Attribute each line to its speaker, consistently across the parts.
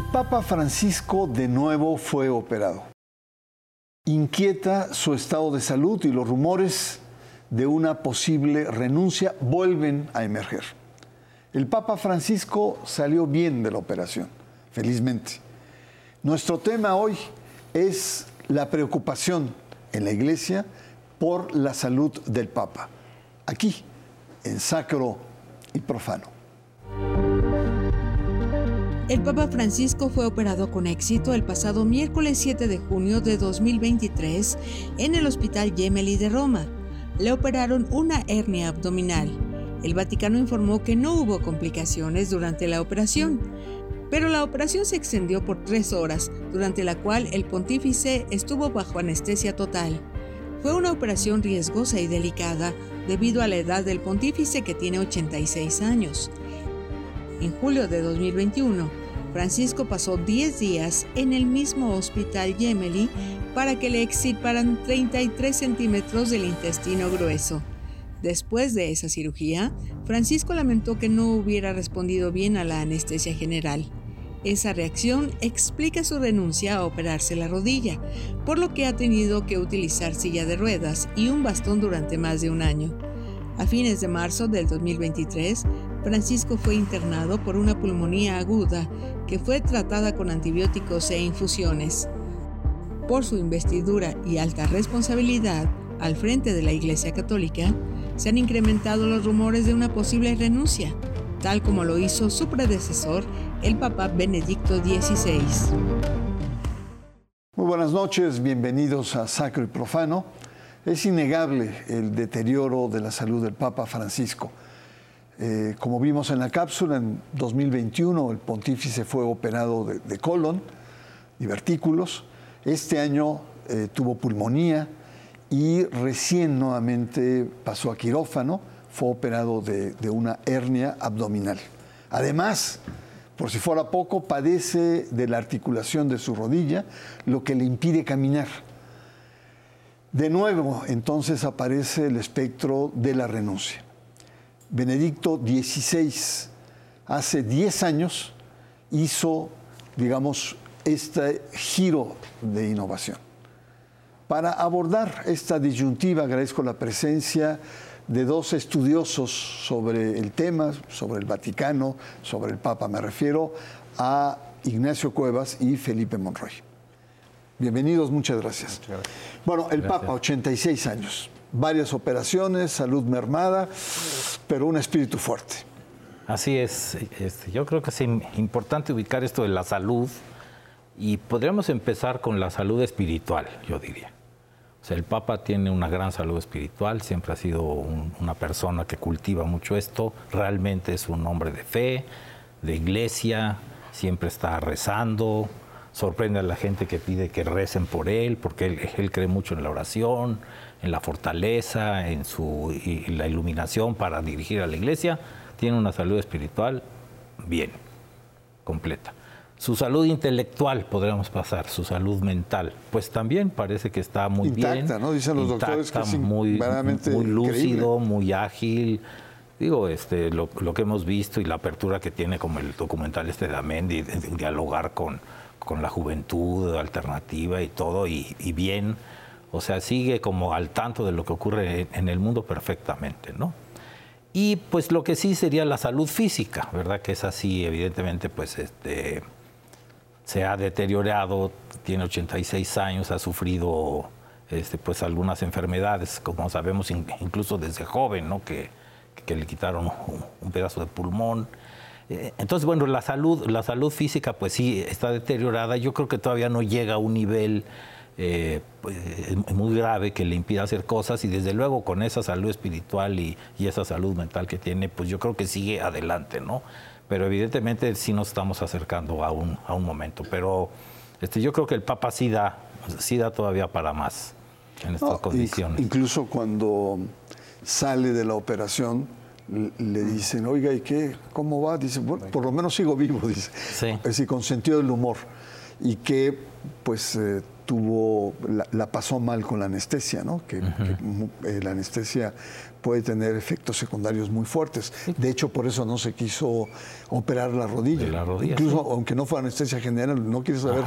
Speaker 1: El Papa Francisco de nuevo fue operado. Inquieta su estado de salud y los rumores de una posible renuncia vuelven a emerger. El Papa Francisco salió bien de la operación, felizmente. Nuestro tema hoy es la preocupación en la Iglesia por la salud del Papa, aquí, en Sacro y Profano.
Speaker 2: El Papa Francisco fue operado con éxito el pasado miércoles 7 de junio de 2023 en el Hospital Gemelli de Roma. Le operaron una hernia abdominal. El Vaticano informó que no hubo complicaciones durante la operación, pero la operación se extendió por tres horas, durante la cual el pontífice estuvo bajo anestesia total. Fue una operación riesgosa y delicada debido a la edad del pontífice que tiene 86 años. En julio de 2021, Francisco pasó 10 días en el mismo hospital Gemelli para que le extirparan 33 centímetros del intestino grueso. Después de esa cirugía, Francisco lamentó que no hubiera respondido bien a la anestesia general. Esa reacción explica su renuncia a operarse la rodilla, por lo que ha tenido que utilizar silla de ruedas y un bastón durante más de un año. A fines de marzo del 2023, Francisco fue internado por una pulmonía aguda que fue tratada con antibióticos e infusiones. Por su investidura y alta responsabilidad al frente de la Iglesia Católica, se han incrementado los rumores de una posible renuncia, tal como lo hizo su predecesor, el Papa Benedicto XVI.
Speaker 1: Muy buenas noches, bienvenidos a Sacro y Profano. Es innegable el deterioro de la salud del Papa Francisco. Eh, como vimos en la cápsula, en 2021 el pontífice fue operado de, colon, divertículos. Este año eh, tuvo pulmonía y recién nuevamente pasó a quirófano, fue operado de, de una hernia abdominal. Además, por si fuera poco, padece de la articulación de su rodilla, lo que le impide caminar. De nuevo, entonces aparece el espectro de la renuncia. Benedicto XVI hace 10 años hizo, digamos, este giro de innovación. Para abordar esta disyuntiva agradezco la presencia de dos estudiosos sobre el tema, sobre el Vaticano, sobre el Papa, me refiero a Ignacio Cuevas y Felipe Monroy. Bienvenidos, muchas gracias. Bueno, el Papa, 86 años varias operaciones, salud mermada, pero un espíritu fuerte.
Speaker 3: Así es, este, yo creo que es importante ubicar esto de la salud y podríamos empezar con la salud espiritual, yo diría. O sea, el Papa tiene una gran salud espiritual, siempre ha sido una persona que cultiva mucho esto, realmente es un hombre de fe, de iglesia, siempre está rezando, sorprende a la gente que pide que recen por él, porque él, él cree mucho en la oración, en la fortaleza, en su la iluminación para dirigir a la iglesia, tiene una salud espiritual bien, completa. Su salud intelectual, podríamos pasar, su salud mental, pues también parece que está muy bien.
Speaker 1: ¿no? Dicen los doctores que es
Speaker 3: muy, muy lúcido, muy ágil. Digo, este, lo, que hemos visto y la apertura que tiene como el documental este de Amendi, de, dialogar con, con la juventud alternativa y todo, y, y bien o sea, sigue como al tanto de lo que ocurre en el mundo perfectamente, ¿no? Y pues lo que sí sería la salud física, ¿verdad? Que es así, evidentemente, pues este, se ha deteriorado, tiene 86 años, ha sufrido este, pues algunas enfermedades, como sabemos incluso desde joven, ¿no? Que, que le quitaron un pedazo de pulmón. Eh, entonces, bueno, la salud, la salud física pues sí está deteriorada. Yo creo que todavía no llega a un nivel eh, pues, muy grave que le impida hacer cosas y desde luego con esa salud espiritual y, esa salud mental que tiene, pues yo creo que sigue adelante, ¿no? Pero evidentemente sí nos estamos acercando a un, a un momento, pero este, yo creo que el Papa sí da, sí da todavía para más en estas condiciones.
Speaker 1: Incluso cuando sale de la operación, le dicen, oiga, ¿y qué? ¿Cómo va? Dice, bueno, por lo menos sigo vivo, dice. Sí. Es decir, con sentido del humor. Y que, pues, eh, tuvo, la, pasó mal con la anestesia, ¿no? Que, eh, la anestesia puede tener efectos secundarios muy fuertes. De hecho, por eso no se quiso operar la rodilla. Incluso, aunque no fue anestesia general, no quiere saber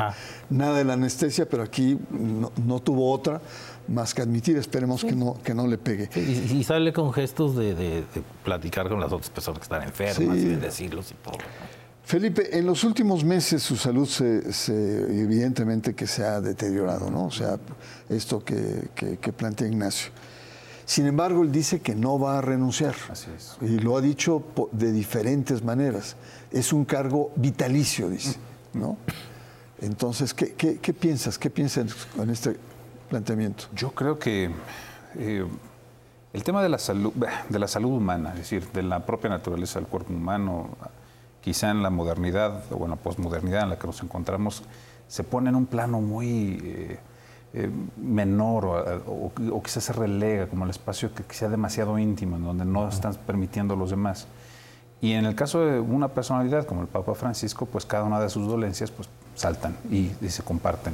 Speaker 1: nada de la anestesia, pero aquí no, tuvo otra más que admitir, esperemos que, no, que no le pegue.
Speaker 3: y, sale con gestos de, platicar con las otras personas que están enfermas y decirlos y todo.
Speaker 1: Felipe, en los últimos meses su salud se, evidentemente que se ha deteriorado, ¿no? O sea, esto que, plantea Ignacio. Sin embargo, él dice que no va a renunciar. Así es. Y lo ha dicho de diferentes maneras. Es un cargo vitalicio, dice, ¿no? Entonces, ¿qué, piensas? ¿Qué piensas con este planteamiento?
Speaker 4: Yo creo que eh, el tema de la salud, de la salud humana, es decir, de la propia naturaleza del cuerpo humano, quizá en la modernidad o en la posmodernidad en la que nos encontramos, se pone en un plano muy eh, eh, menor o, quizás se relega como el espacio que sea demasiado íntimo, en donde no están permitiendo los demás. Y en el caso de una personalidad como el Papa Francisco, pues cada una de sus dolencias pues saltan y, se comparten.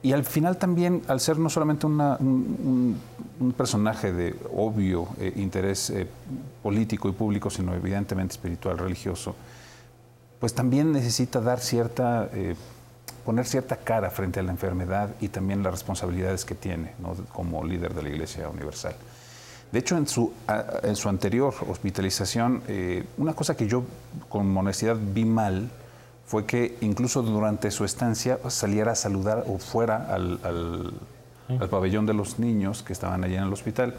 Speaker 4: Y al final también, al ser no solamente un, personaje de obvio eh, interés político y público, sino evidentemente espiritual, religioso, pues también necesita dar cierta, eh, poner cierta cara frente a la enfermedad y también las responsabilidades que tiene como líder de la Iglesia Universal. De hecho, en su, en su anterior hospitalización, eh, una cosa que yo con honestidad vi mal fue que incluso durante su estancia saliera a saludar o fuera al, al pabellón de los niños que estaban allí en el hospital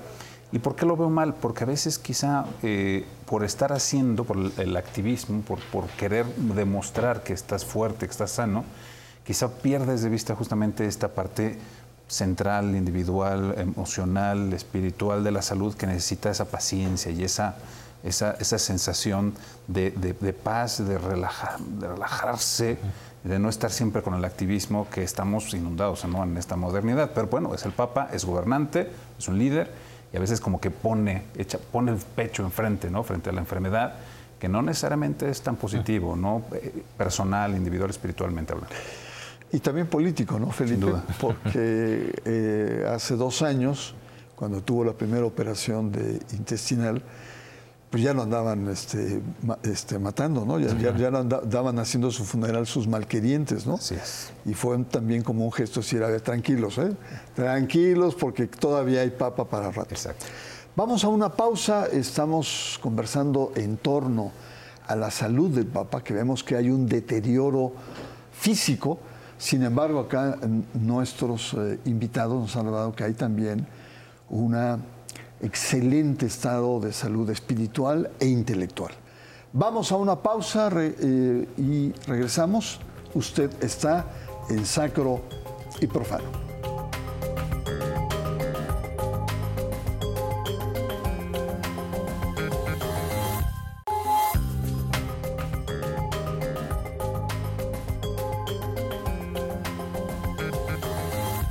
Speaker 4: ¿Y por qué lo veo mal? Porque a veces quizá eh, por estar haciendo, por el activismo, por, por, querer demostrar que estás fuerte, que estás sano, quizá pierdes de vista justamente esta parte central, individual, emocional, espiritual de la salud que necesita esa paciencia y esa, esa, esa sensación de, de, paz, de, relajar, de relajarse, de no estar siempre con el activismo que estamos inundados en esta modernidad. Pero bueno, es el Papa, es gobernante, es un líder y a veces como que pone, echa, pone el pecho enfrente, ¿no? Frente a la enfermedad, que no necesariamente es tan positivo, ¿no? Eh, personal, individual, espiritualmente hablando.
Speaker 1: Y también político, ¿no, Felipe? Sin duda. Porque eh, hace dos años, cuando tuvo la primera operación de intestinal, pues ya lo andaban este, este, matando, ¿no? Ya, ya, lo andaban haciendo su funeral sus malquerientes, ¿no?
Speaker 4: Así es.
Speaker 1: Y fue también como un gesto decir, a ver, tranquilos, ¿eh? Tranquilos porque todavía hay papa para rato.
Speaker 4: Exacto.
Speaker 1: Vamos a una pausa, estamos conversando en torno a la salud del papa, que vemos que hay un deterioro físico, sin embargo acá nuestros eh, invitados nos han hablado que hay también una excelente estado de salud espiritual e intelectual. Vamos a una pausa eh, y regresamos. Usted está en sacro y profano.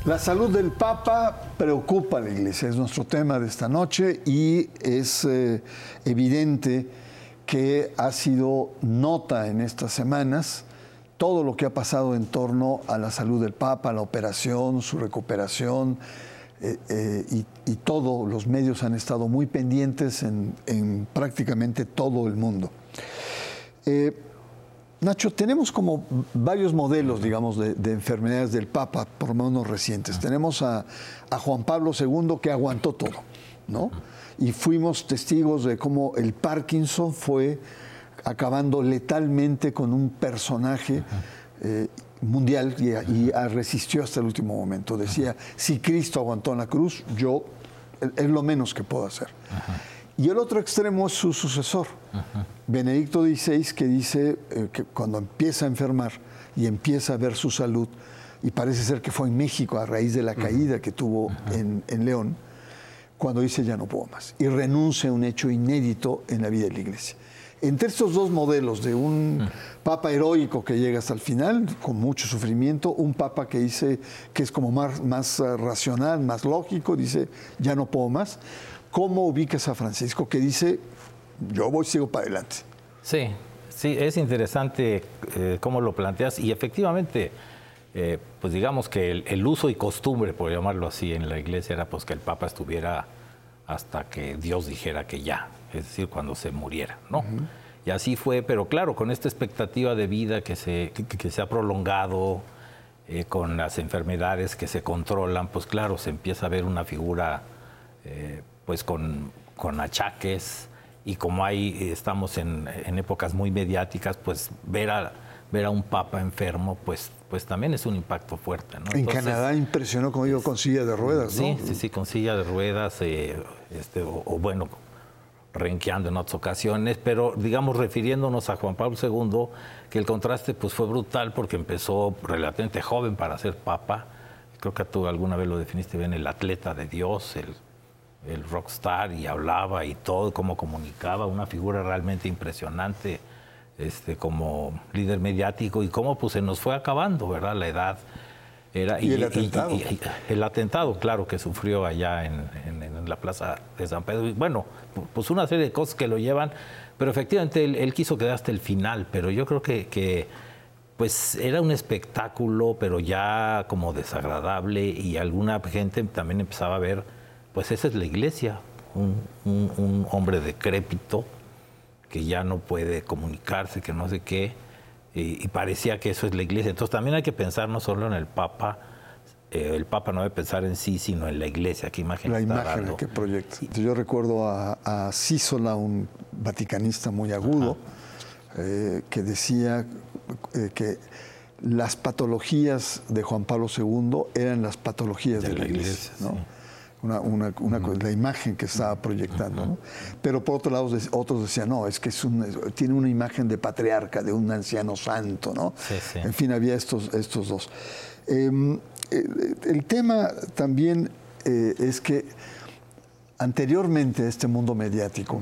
Speaker 1: La salud del Papa preocupa a la Iglesia, es nuestro tema de esta noche y es eh, evidente que ha sido nota en estas semanas todo lo que ha pasado en torno a la salud del Papa, la operación, su recuperación eh, eh, y, todos los medios han estado muy pendientes en, prácticamente todo el mundo. Nacho, tenemos como varios modelos, digamos, de, enfermedades del Papa, por lo menos recientes. Tenemos a, Juan Pablo II que aguantó todo, ¿no? Y fuimos testigos de cómo el Parkinson fue acabando letalmente con un personaje eh, mundial y, resistió hasta el último momento. Decía, si Cristo aguantó en la cruz, yo es lo menos que puedo hacer. Y el otro extremo es su sucesor, Benedicto XVI, que dice eh, que cuando empieza a enfermar y empieza a ver su salud, y parece ser que fue en México a raíz de la caída que tuvo en, León, cuando dice ya no puedo más, y renuncia a un hecho inédito en la vida de la iglesia. Entre estos dos modelos de un papa heroico que llega hasta el final, con mucho sufrimiento, un papa que dice que es como más, más eh, racional, más lógico, dice ya no puedo más, ¿Cómo ubicas a Francisco que dice, yo voy, sigo para adelante?
Speaker 3: Sí, sí, es interesante eh, cómo lo planteas y efectivamente eh, pues digamos que el, uso y costumbre, por llamarlo así, en la iglesia era pues que el Papa estuviera hasta que Dios dijera que ya, es decir, cuando se muriera, ¿no? Y así fue, pero claro, con esta expectativa de vida que se, que, se ha prolongado, eh, con las enfermedades que se controlan, pues claro, se empieza a ver una figura eh, pues con, con, achaques y como ahí estamos en, en épocas muy mediáticas, pues ver a ver a un papa enfermo, pues, pues también es un impacto fuerte. ¿no?
Speaker 1: En Canadá impresionó, como digo, con silla de ruedas,
Speaker 3: ¿no? Sí, sí, sí, con silla de ruedas, eh, este, o, bueno, renqueando en otras ocasiones, pero digamos refiriéndonos a Juan Pablo II, que el contraste pues fue brutal porque empezó relativamente joven para ser papa, creo que tú alguna vez lo definiste bien, el atleta de Dios, el, el rockstar, y hablaba y todo, cómo comunicaba, una figura realmente impresionante este, como líder mediático y cómo pues se nos fue acabando, ¿verdad? La edad.
Speaker 1: Era, y, el atentado.
Speaker 3: el atentado, claro, que sufrió allá en, la plaza de San Pedro. Y bueno, pues una serie de cosas que lo llevan, pero efectivamente él, quiso quedar hasta el final, pero yo creo que, que, pues era un espectáculo, pero ya como desagradable y alguna gente también empezaba a ver, pues esa es la iglesia, un, un hombre decrépito, que ya no puede comunicarse, que no sé qué, y, parecía que eso es la iglesia. Entonces también hay que pensar no solo en el Papa, eh, el Papa no debe pensar en sí, sino en la iglesia, qué imagen
Speaker 1: La imagen que proyecta. Yo recuerdo a, a Císola, un vaticanista muy agudo, eh, que decía eh, que las patologías de Juan Pablo II eran las patologías de, la, iglesia. ¿no? Una, la imagen que estaba proyectando. Pero por otro lado, otros decían, no, es que es tiene una imagen de patriarca, de un anciano santo, ¿no? En fin, había estos, estos dos. Em, eh, el tema también eh, es que anteriormente a este mundo mediático,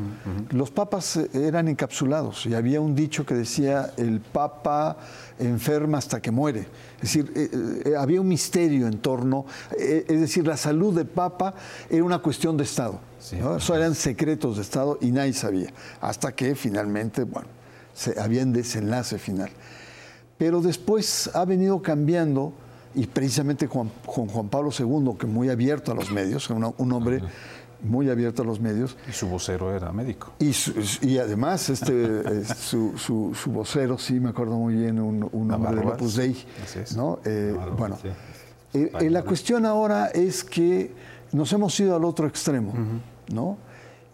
Speaker 1: los papas eran encapsulados y había un dicho que decía, el papa enferma hasta que muere. Es decir, eh, eh, había un misterio en torno, eh, es decir, la salud del papa era una cuestión de Estado. Eso eran secretos de Estado y nadie sabía, hasta que finalmente, bueno, se, había un desenlace final. Pero después ha venido cambiando y precisamente con Juan, Pablo II, que muy abierto a los medios, un, hombre muy abierto a los medios.
Speaker 4: Y su vocero era médico.
Speaker 1: Y, y además este, su, su, vocero, sí, me acuerdo muy bien, un, un hombre de Opus Dei. ¿no? Eh, bueno, eh, eh, la cuestión ahora es que nos hemos ido al otro extremo, ¿no?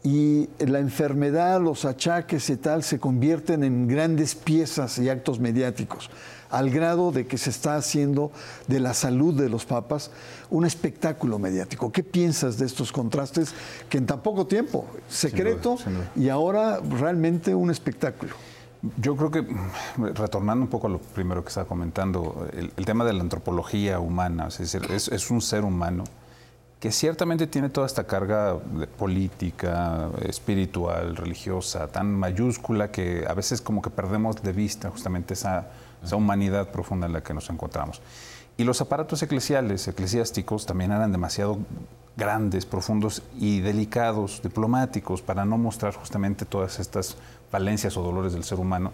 Speaker 1: Y la enfermedad, los achaques y tal se convierten en grandes piezas y actos mediáticos al grado de que se está haciendo de la salud de los papas un espectáculo mediático. ¿Qué piensas de estos contrastes que en tan poco tiempo, secreto y ahora realmente un espectáculo?
Speaker 4: Yo creo que, retornando un poco a lo primero que estaba comentando, el, tema de la antropología humana, es decir, es, un ser humano que ciertamente tiene toda esta carga política, espiritual, religiosa, tan mayúscula que a veces como que perdemos de vista justamente esa esa humanidad profunda en la que nos encontramos. Y los aparatos eclesiales, eclesiásticos, también eran demasiado grandes, profundos y delicados, diplomáticos, para no mostrar justamente todas estas falencias o dolores del ser humano,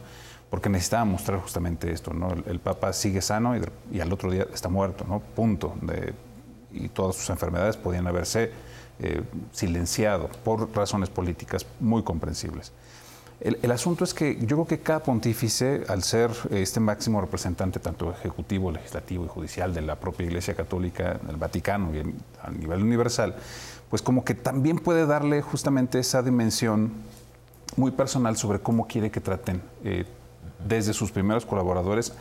Speaker 4: porque necesitaba mostrar justamente esto, ¿no? El, Papa sigue sano y, al otro día está muerto, ¿no? Punto. Y todas sus enfermedades podían haberse eh, silenciado por razones políticas muy comprensibles. El, asunto es que yo creo que cada pontífice, al ser este máximo representante tanto ejecutivo, legislativo y judicial de la propia Iglesia Católica, del Vaticano y a nivel universal, pues como que también puede darle justamente esa dimensión muy personal sobre cómo quiere que traten eh, desde sus primeros colaboradores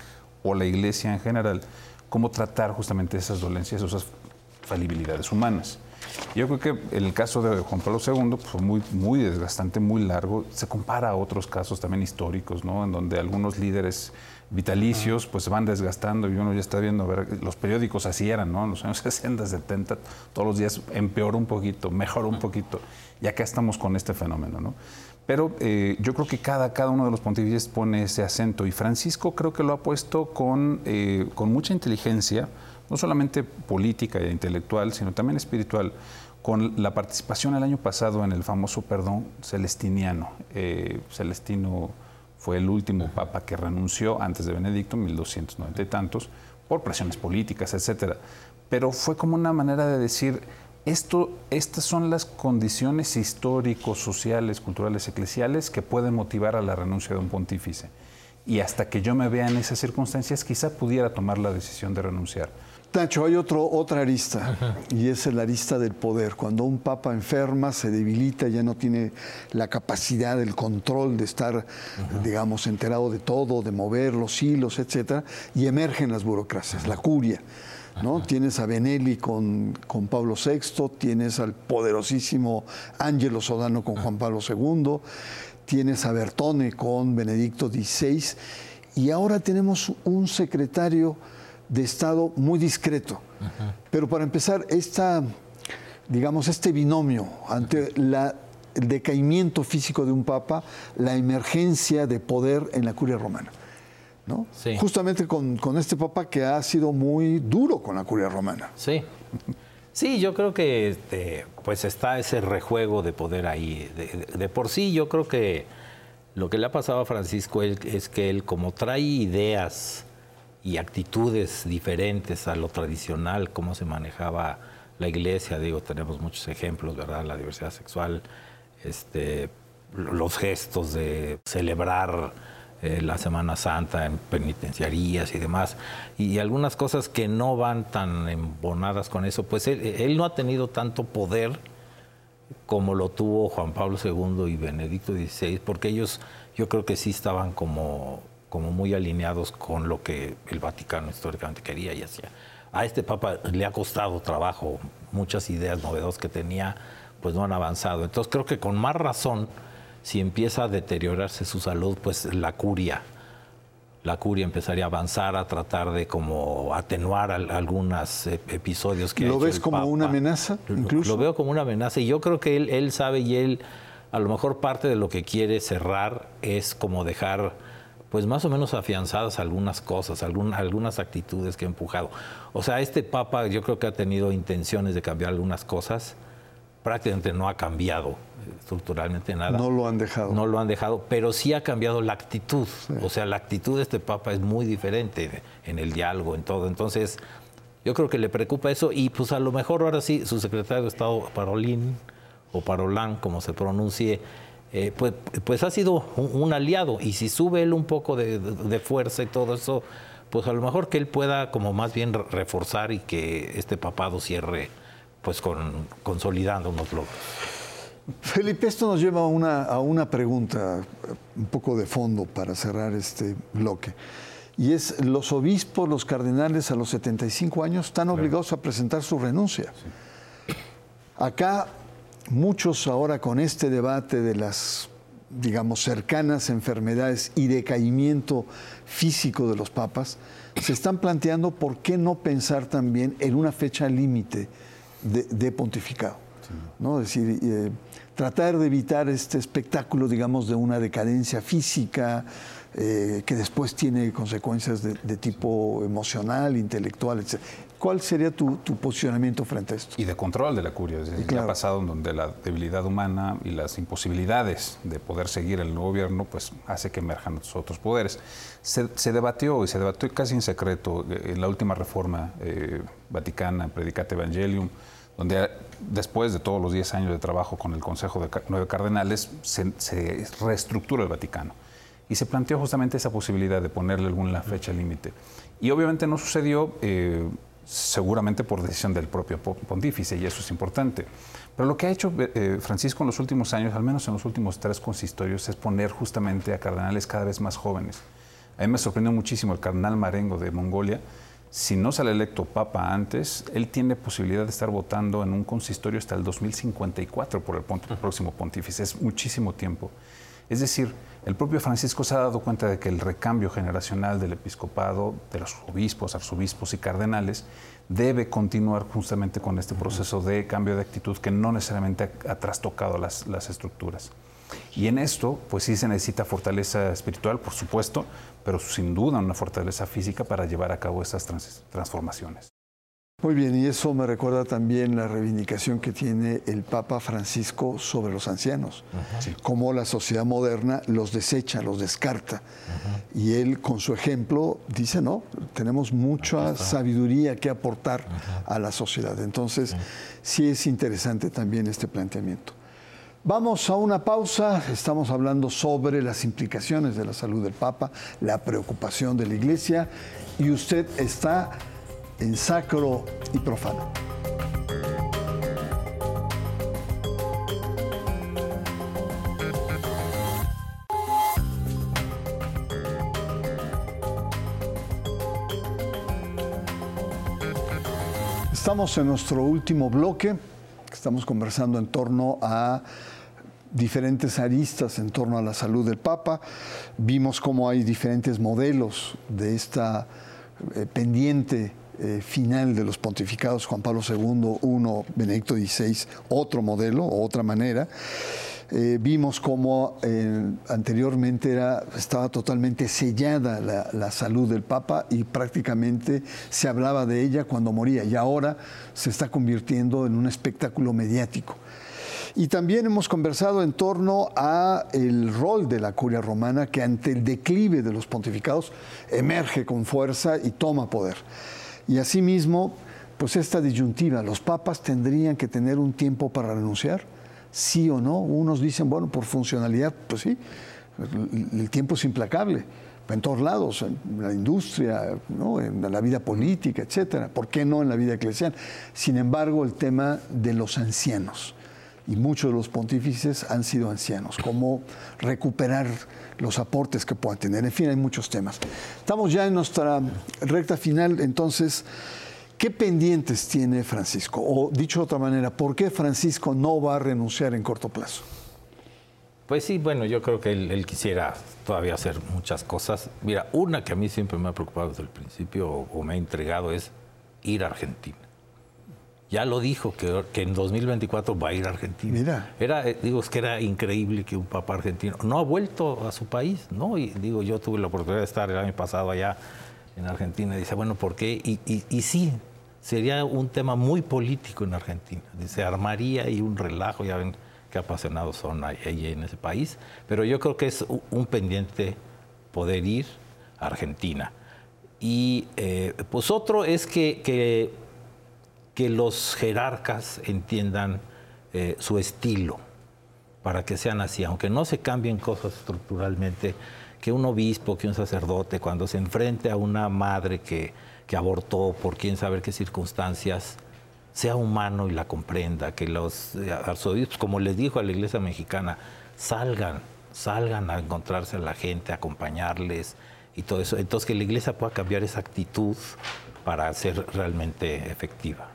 Speaker 4: o la Iglesia en general, cómo tratar justamente esas dolencias, esas falibilidades humanas. Yo creo que el caso de Juan Pablo II pues, fue muy, muy desgastante, muy largo. Se compara a otros casos también históricos, ¿no? En donde algunos líderes vitalicios pues se van desgastando y uno ya está viendo, ver, los periódicos así eran, ¿no? En los años 60, 70, todos los días empeoró un poquito, mejoró un poquito. Y acá estamos con este fenómeno, ¿no? Pero eh, yo creo que cada, cada uno de los pontífices pone ese acento y Francisco creo que lo ha puesto con, eh, con mucha inteligencia, no solamente política e intelectual, sino también espiritual, con la participación el año pasado en el famoso perdón celestiniano. Eh, Celestino fue el último papa que renunció antes de Benedicto, 1290 y tantos, por presiones políticas, etcétera. Pero fue como una manera de decir, esto, estas son las condiciones históricos, sociales, culturales, eclesiales que pueden motivar a la renuncia de un pontífice. Y hasta que yo me vea en esas circunstancias, quizá pudiera tomar la decisión de renunciar.
Speaker 1: Nacho, hay otro, otra arista, y es la arista del poder. Cuando un papa enferma, se debilita, ya no tiene la capacidad, el control de estar, digamos, enterado de todo, de mover los hilos, etcétera, y emergen las burocracias, la curia. ¿no? Tienes a Benelli con, con, Pablo VI, tienes al poderosísimo Ángelo Sodano con Juan Pablo II, tienes a Bertone con Benedicto XVI, y ahora tenemos un secretario de Estado muy discreto. Pero para empezar, esta, digamos, este binomio ante la, el decaimiento físico de un papa, la emergencia de poder en la curia romana. ¿no? Justamente con, este papa que ha sido muy duro con la curia romana.
Speaker 3: Sí. Sí, yo creo que este, pues está ese rejuego de poder ahí. De, por sí, yo creo que lo que le ha pasado a Francisco es que él, como trae ideas y actitudes diferentes a lo tradicional, cómo se manejaba la iglesia, digo, tenemos muchos ejemplos, ¿verdad? La diversidad sexual, este, los gestos de celebrar eh, la Semana Santa en penitenciarías y demás, y, algunas cosas que no van tan embonadas con eso, pues él, no ha tenido tanto poder como lo tuvo Juan Pablo II y Benedicto XVI, porque ellos yo creo que sí estaban como, como muy alineados con lo que el Vaticano históricamente quería y hacía. A este Papa le ha costado trabajo, muchas ideas novedosas que tenía, pues no han avanzado. Entonces creo que con más razón si empieza a deteriorarse su salud, pues la curia, la curia empezaría a avanzar, a tratar de como atenuar algunos episodios que
Speaker 1: ¿Lo ves como una amenaza? Incluso?
Speaker 3: Lo, veo como una amenaza y yo creo que él, él sabe y él a lo mejor parte de lo que quiere cerrar es como dejar pues más o menos afianzadas algunas cosas, algunas actitudes que ha empujado. O sea, este Papa yo creo que ha tenido intenciones de cambiar algunas cosas, prácticamente no ha cambiado estructuralmente nada.
Speaker 1: No lo han dejado.
Speaker 3: No lo han dejado, pero sí ha cambiado la actitud. O sea, la actitud de este Papa es muy diferente en el diálogo, en todo. Entonces, yo creo que le preocupa eso y pues a lo mejor ahora sí, su secretario de Estado, Parolín, o Parolán, como se pronuncie, eh, pues, pues ha sido un, aliado. Y si sube él un poco de, fuerza y todo eso, pues a lo mejor que él pueda como más bien reforzar y que este papado cierre pues con, consolidando unos logros.
Speaker 1: Felipe, esto nos lleva a una, a una pregunta un poco de fondo para cerrar este bloque. Y es, los obispos, los cardenales a los 75 años están obligados a presentar su renuncia. Acá muchos ahora con este debate de las, digamos, cercanas enfermedades y decaimiento físico de los papas, se están planteando por qué no pensar también en una fecha límite de, pontificado. ¿no? Es decir, eh, tratar de evitar este espectáculo, digamos, de una decadencia física eh, que después tiene consecuencias de, tipo emocional, intelectual, etc. ¿Cuál sería tu, posicionamiento frente a esto?
Speaker 4: Y de control de la curia. Es decir, ha pasado donde la debilidad humana y las imposibilidades de poder seguir el nuevo gobierno, pues hace que emerjan otros poderes. Se, debatió y se debatió casi en secreto eh, en la última reforma eh, vaticana, Predicate Evangelium, donde después de todos los 10 años de trabajo con el Consejo de Nueve Cardenales, se, reestructura el Vaticano. Y se planteó justamente esa posibilidad de ponerle alguna fecha límite. Y obviamente no sucedió, eh, seguramente por decisión del propio pontífice, y eso es importante. Pero lo que ha hecho eh, Francisco en los últimos años, al menos en los últimos tres consistorios, es poner justamente a cardenales cada vez más jóvenes. A mí me sorprendió muchísimo el cardenal Marengo de Mongolia, si no sale electo papa antes, él tiene posibilidad de estar votando en un consistorio hasta el 2054 por el próximo pontífice. Es muchísimo tiempo. Es decir, el propio Francisco se ha dado cuenta de que el recambio generacional del episcopado, de los obispos, arzobispos y cardenales, debe continuar justamente con este proceso de cambio de actitud que no necesariamente ha, trastocado las, estructuras. Y en esto, pues sí se necesita fortaleza espiritual, por supuesto, pero sin duda una fortaleza física para llevar a cabo esas transformaciones.
Speaker 1: Muy bien, y eso me recuerda también la reivindicación que tiene el Papa Francisco sobre los ancianos, cómo la sociedad moderna los desecha, los descarta. Y él con su ejemplo dice, no, tenemos mucha sabiduría que aportar a la sociedad. Entonces, sí es interesante también este planteamiento. Vamos a una pausa, estamos hablando sobre las implicaciones de la salud del Papa, la preocupación de la Iglesia, y usted está en sacro y profano. Estamos en nuestro último bloque, estamos conversando en torno a diferentes aristas en torno a la salud del Papa. Vimos cómo hay diferentes modelos de esta eh, pendiente eh, final de los pontificados Juan Pablo II, uno, Benedicto XVI, otro modelo, otra manera. Eh, vimos cómo eh, anteriormente era, estaba totalmente sellada la, la, salud del Papa y prácticamente se hablaba de ella cuando moría y ahora se está convirtiendo en un espectáculo mediático. Y también hemos conversado en torno a el rol de la curia romana que ante el declive de los pontificados emerge con fuerza y toma poder. Y asimismo, pues esta disyuntiva, los papas tendrían que tener un tiempo para renunciar, sí o no. Unos dicen, bueno, por funcionalidad, pues sí, el, tiempo es implacable en todos lados, en la industria, en la vida política, etcétera. ¿Por qué no en la vida eclesial? Sin embargo, el tema de los ancianos, y muchos de los pontífices han sido ancianos, cómo recuperar los aportes que puedan tener. En fin, hay muchos temas. Estamos ya en nuestra recta final, entonces, ¿qué pendientes tiene Francisco? O dicho de otra manera, ¿por qué Francisco no va a renunciar en corto plazo?
Speaker 3: Pues sí, bueno, yo creo que él, quisiera todavía hacer muchas cosas. Mira, una que a mí siempre me ha preocupado desde el principio o me ha entregado es ir a Argentina ya lo dijo que, que, en 2024 va a ir a Argentina. Mira. Era, eh, digo, es que era increíble que un papá argentino no ha vuelto a su país, ¿no? Y digo, yo tuve la oportunidad de estar el año pasado allá en Argentina y dice, bueno, ¿por qué? Y, y, sí, sería un tema muy político en Argentina. Dice, armaría y un relajo, ya ven qué apasionados son ahí, en ese país, pero yo creo que es un pendiente poder ir a Argentina. Y eh, pues otro es que, que que los jerarcas entiendan eh, su estilo para que sean así, aunque no se cambien cosas estructuralmente, que un obispo, que un sacerdote, cuando se enfrente a una madre que, que abortó por quién sabe qué circunstancias, sea humano y la comprenda, que los eh, arzobispos, como les dijo a la iglesia mexicana, salgan, salgan a encontrarse a la gente, a acompañarles y todo eso. Entonces que la iglesia pueda cambiar esa actitud para ser realmente efectiva.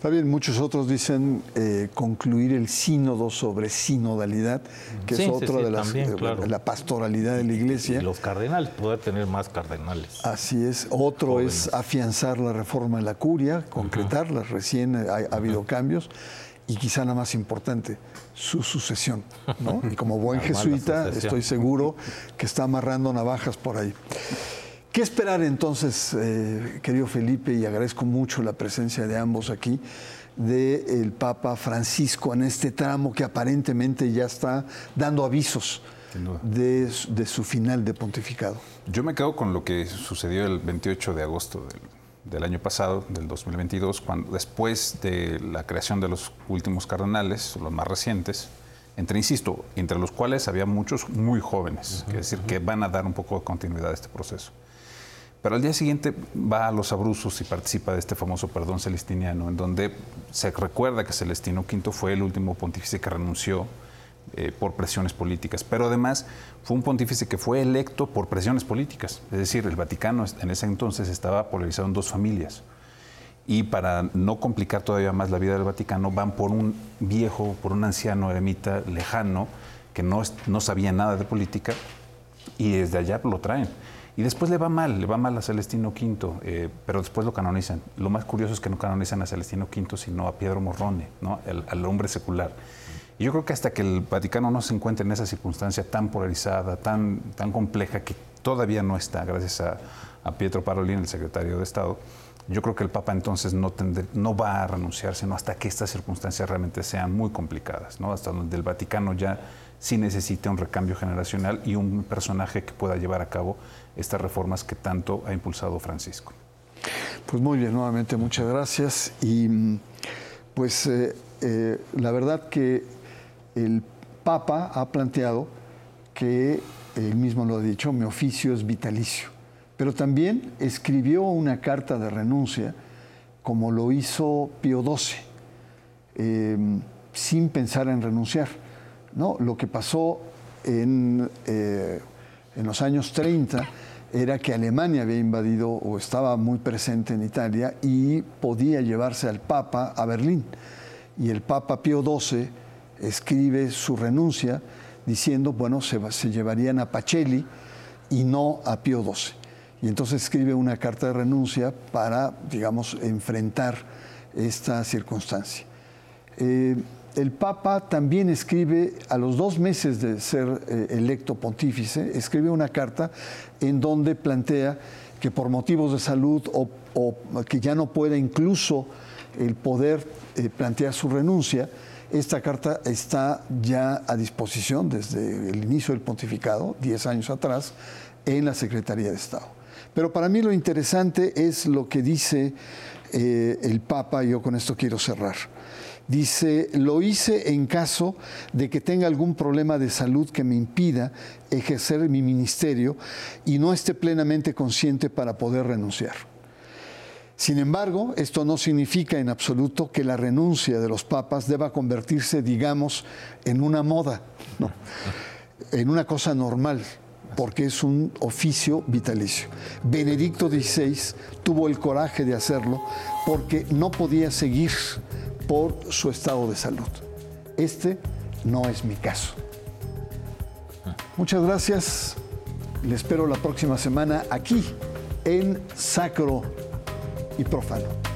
Speaker 1: Está bien, muchos otros dicen eh, concluir el sínodo sobre sinodalidad, que es otra de las eh, la pastoralidad de la iglesia.
Speaker 3: Y los cardenales, poder tener más cardenales.
Speaker 1: Así es. Otro es afianzar la reforma de la curia, concretarla. Recién ha, habido cambios. Y quizá la más importante, su sucesión. Y como buen jesuita, estoy seguro que está amarrando navajas por ahí. ¿Qué esperar entonces, eh, querido Felipe, y agradezco mucho la presencia de ambos aquí, del Papa Francisco en este tramo que aparentemente ya está dando avisos de, su final de pontificado?
Speaker 4: Yo me quedo con lo que sucedió el 28 de agosto del, año pasado, del 2022, cuando después de la creación de los últimos cardenales, los más recientes, entre, insisto, entre los cuales había muchos muy jóvenes, es decir, que van a dar un poco de continuidad a este proceso. Pero al día siguiente va a los abruzos y participa de este famoso perdón celestiniano, en donde se recuerda que Celestino V fue el último pontífice que renunció eh, por presiones políticas. Pero además fue un pontífice que fue electo por presiones políticas. Es decir, el Vaticano en ese entonces estaba polarizado en dos familias. Y para no complicar todavía más la vida del Vaticano, van por un viejo, por un anciano eremita lejano que no, no sabía nada de política y desde allá lo traen. Y después le va mal, le va mal a Celestino V, eh, pero después lo canonizan. Lo más curioso es que no canonizan a Celestino V, sino a Piedro Morrone, ¿no? al hombre secular. Y yo creo que hasta que el Vaticano no se encuentre en esa circunstancia tan polarizada, tan, tan compleja, que todavía no está, gracias a, a Pietro Parolin, el secretario de Estado, yo creo que el Papa entonces no, no va a renunciar, sino hasta que estas circunstancias realmente sean muy complicadas, ¿no? hasta donde el Vaticano ya sí necesita un recambio generacional y un personaje que pueda llevar a cabo estas reformas que tanto ha impulsado Francisco.
Speaker 1: Pues muy bien, nuevamente muchas gracias. Y mm, pues eh, eh, la verdad que el Papa ha planteado que, él mismo lo ha dicho, mi oficio es vitalicio, pero también escribió una carta de renuncia como lo hizo Pío XII, em, sin pensar en renunciar. ¿no? Lo que pasó en, eh, en los años 30 era que Alemania había invadido o estaba muy presente en Italia y podía llevarse al Papa a Berlín. Y el Papa Pío XII escribe su renuncia diciendo, bueno, se, se llevarían a Pacelli y no a Pío XII. Y entonces escribe una carta de renuncia para, digamos, enfrentar esta circunstancia. Eh, el Papa también escribe, a los dos meses de ser eh, electo pontífice, escribe una carta en donde plantea que por motivos de salud o, que ya no puede incluso el poder eh, plantear su renuncia, esta carta está ya a disposición desde el inicio del pontificado, 10 años atrás, en la Secretaría de Estado. Pero para mí lo interesante es lo que dice eh, el Papa, y yo con esto quiero cerrar. Dice, lo hice en caso de que tenga algún problema de salud que me impida ejercer mi ministerio y no esté plenamente consciente para poder renunciar. Sin embargo, esto no significa en absoluto que la renuncia de los papas deba convertirse, digamos, en una moda, en una cosa normal, porque es un oficio vitalicio. Benedicto XVI tuvo el coraje de hacerlo porque no podía seguir por su estado de salud. Este no es mi caso. Muchas gracias. Le espero la próxima semana aquí en Sacro y Profano.